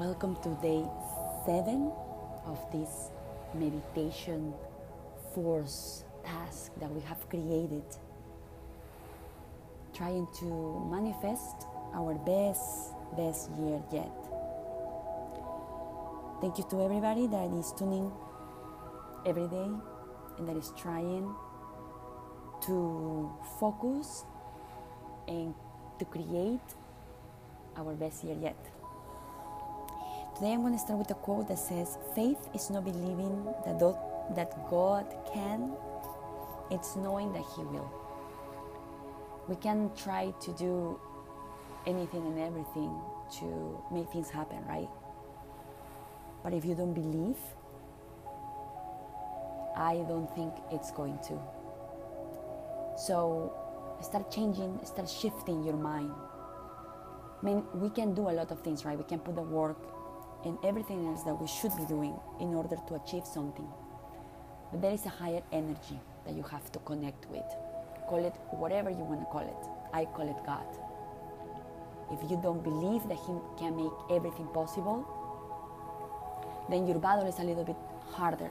Welcome to day seven of this meditation force task that we have created, trying to manifest our best, best year yet. Thank you to everybody that is tuning every day and that is trying to focus and to create our best year yet. Today I'm going to start with a quote that says, Faith is not believing that, that God can, it's knowing that He will. We can try to do anything and everything to make things happen, right? But if you don't believe, I don't think it's going to. So start changing, start shifting your mind. I mean, we can do a lot of things, right? We can put the work and everything else that we should be doing in order to achieve something. But there is a higher energy that you have to connect with. Call it whatever you want to call it. I call it God. If you don't believe that He can make everything possible, then your battle is a little bit harder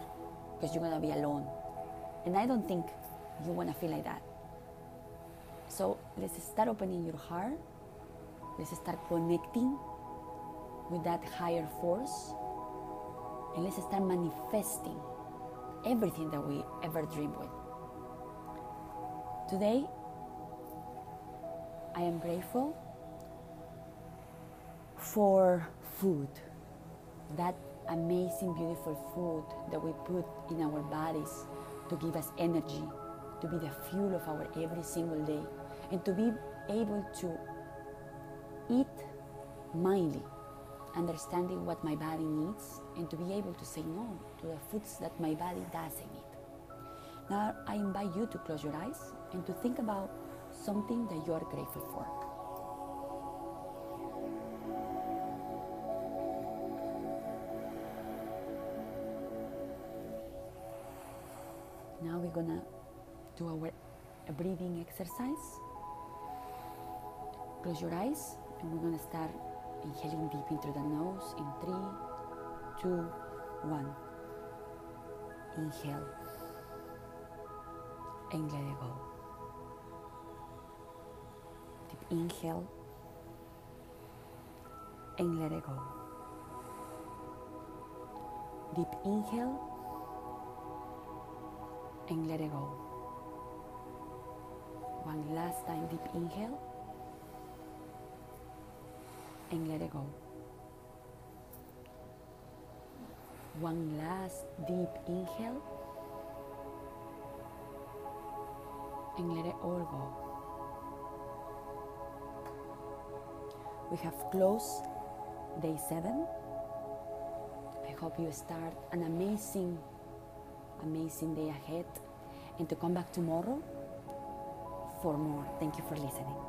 because you're going to be alone. And I don't think you want to feel like that. So let's start opening your heart. Let's start connecting with that higher force. And let's start manifesting everything that we ever dream with. Today, I am grateful for food. That amazing, beautiful food that we put in our bodies to give us energy, to be the fuel of our every single day, and to be able to eat mindly, understanding what my body needs, and to be able to say no to the foods that my body doesn't need. Now, I invite you to close your eyes and to think about something that you are grateful for. Now we're gonna do our breathing exercise. Close your eyes and we're gonna start inhaling deep into the nose in three, two, one. Inhale and let it go. Deep inhale and let it go. Deep inhale and let it go. One last time, deep inhale and let it go. One last deep inhale and let it all go. We have closed day seven. I hope you start an amazing, amazing day ahead and to come back tomorrow for more. Thank you for listening.